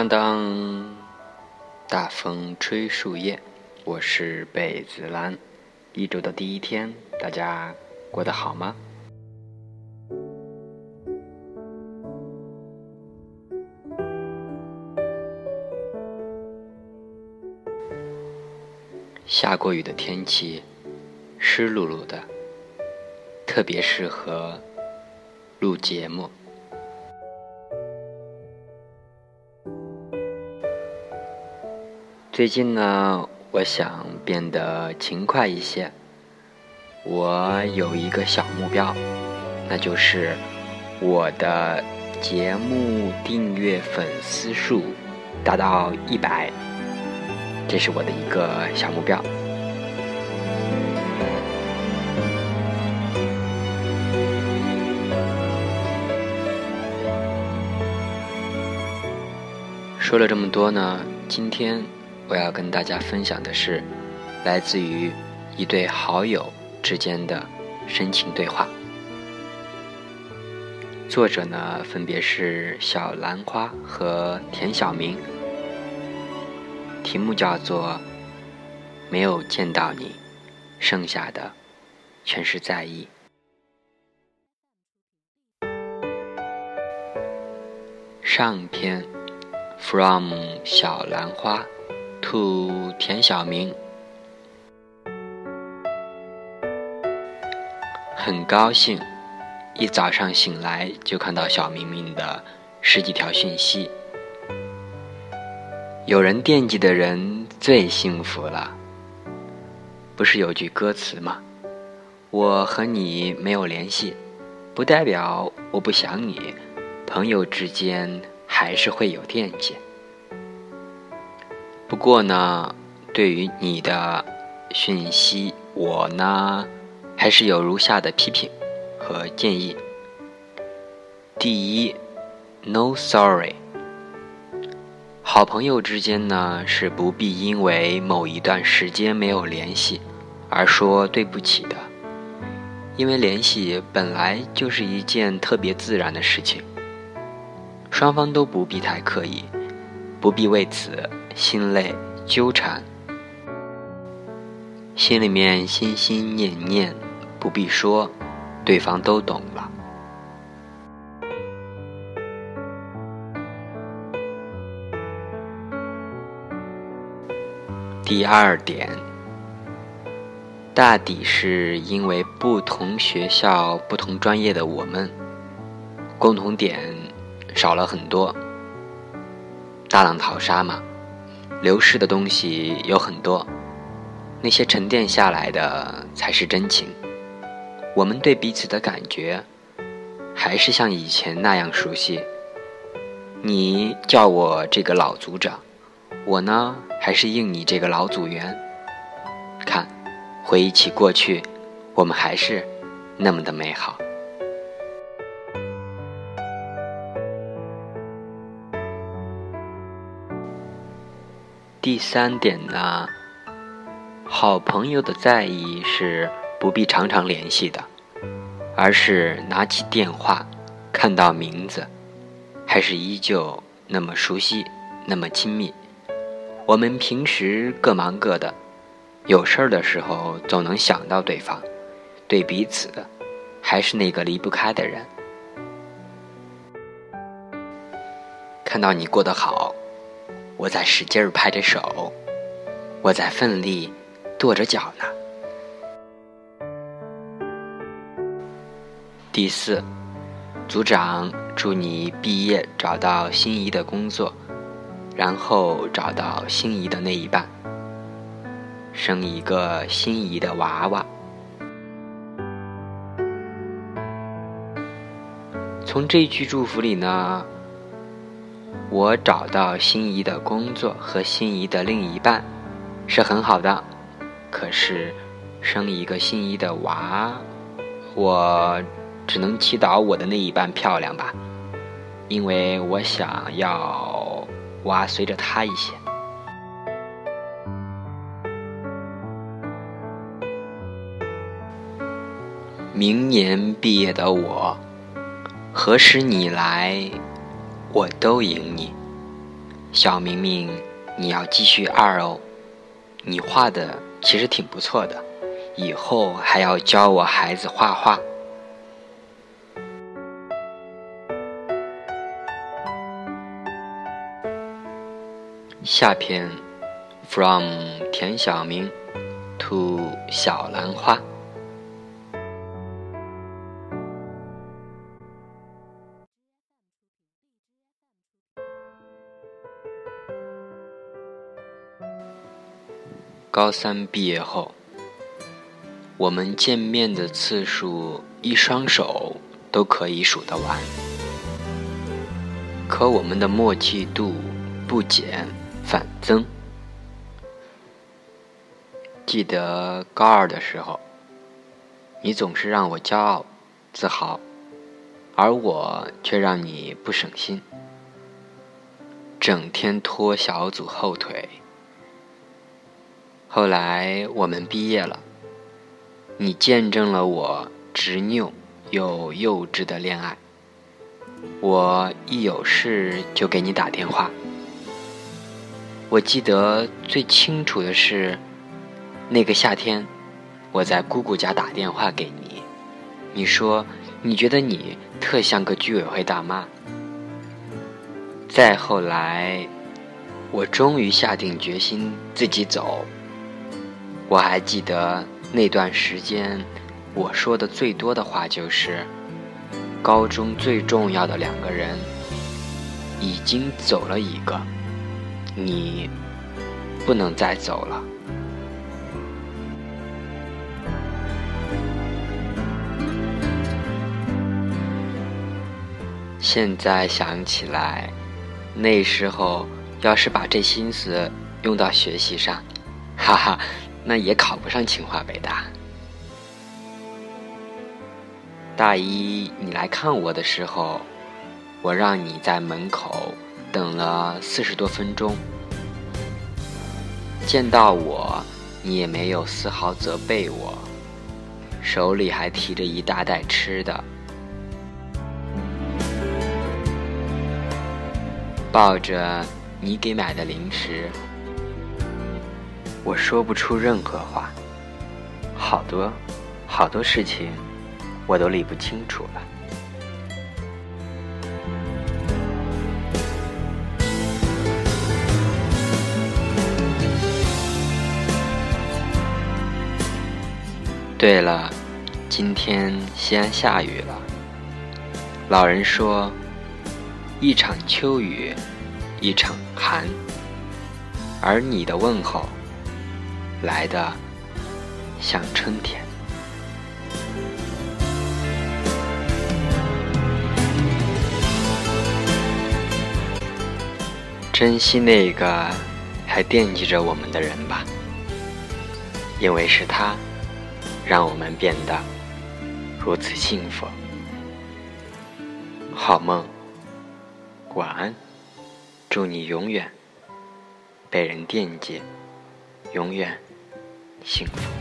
当当，大风吹树叶，我是贝子兰。一周的第一天，大家过得好吗？下过雨的天气，湿漉漉的，特别适合录节目。最近呢，我想变得勤快一些。我有一个小目标，那就是我的节目订阅粉丝数达到一百，这是我的一个小目标。说了这么多呢，今天。我要跟大家分享的是，来自于一对好友之间的深情对话。作者呢，分别是小兰花和田小明。题目叫做“没有见到你，剩下的全是在意”。上篇，from 小兰花。兔田小明，很高兴，一早上醒来就看到小明明的十几条讯息。有人惦记的人最幸福了，不是有句歌词吗？我和你没有联系，不代表我不想你，朋友之间还是会有惦记。不过呢，对于你的讯息，我呢还是有如下的批评和建议。第一，No sorry。好朋友之间呢是不必因为某一段时间没有联系而说对不起的，因为联系本来就是一件特别自然的事情，双方都不必太刻意，不必为此。心累纠缠，心里面心心念念，不必说，对方都懂了。第二点，大抵是因为不同学校、不同专业的我们，共同点少了很多，大浪淘沙嘛。流逝的东西有很多，那些沉淀下来的才是真情。我们对彼此的感觉，还是像以前那样熟悉。你叫我这个老组长，我呢还是应你这个老组员。看，回忆起过去，我们还是那么的美好。第三点呢，好朋友的在意是不必常常联系的，而是拿起电话，看到名字，还是依旧那么熟悉，那么亲密。我们平时各忙各的，有事儿的时候总能想到对方，对彼此，还是那个离不开的人。看到你过得好。我在使劲拍着手，我在奋力跺着脚呢。第四，组长，祝你毕业找到心仪的工作，然后找到心仪的那一半，生一个心仪的娃娃。从这句祝福里呢。我找到心仪的工作和心仪的另一半，是很好的。可是，生一个心仪的娃，我只能祈祷我的那一半漂亮吧，因为我想要娃随着他一些。明年毕业的我，何时你来？我都赢你，小明明，你要继续二哦，你画的其实挺不错的，以后还要教我孩子画画。下篇，from 田小明，to 小兰花。高三毕业后，我们见面的次数，一双手都可以数得完。可我们的默契度不减反增。记得高二的时候，你总是让我骄傲、自豪，而我却让你不省心，整天拖小组后腿。后来我们毕业了，你见证了我执拗又幼稚的恋爱。我一有事就给你打电话。我记得最清楚的是，那个夏天，我在姑姑家打电话给你，你说你觉得你特像个居委会大妈。再后来，我终于下定决心自己走。我还记得那段时间，我说的最多的话就是：高中最重要的两个人已经走了一个，你不能再走了。现在想起来，那时候要是把这心思用到学习上，哈哈。那也考不上清华北大。大一你来看我的时候，我让你在门口等了四十多分钟。见到我，你也没有丝毫责备我，手里还提着一大袋吃的，抱着你给买的零食。我说不出任何话，好多好多事情我都理不清楚了。对了，今天西安下雨了。老人说，一场秋雨一场寒，而你的问候。来的像春天，珍惜那个还惦记着我们的人吧，因为是他让我们变得如此幸福。好梦，晚安，祝你永远被人惦记，永远。幸福。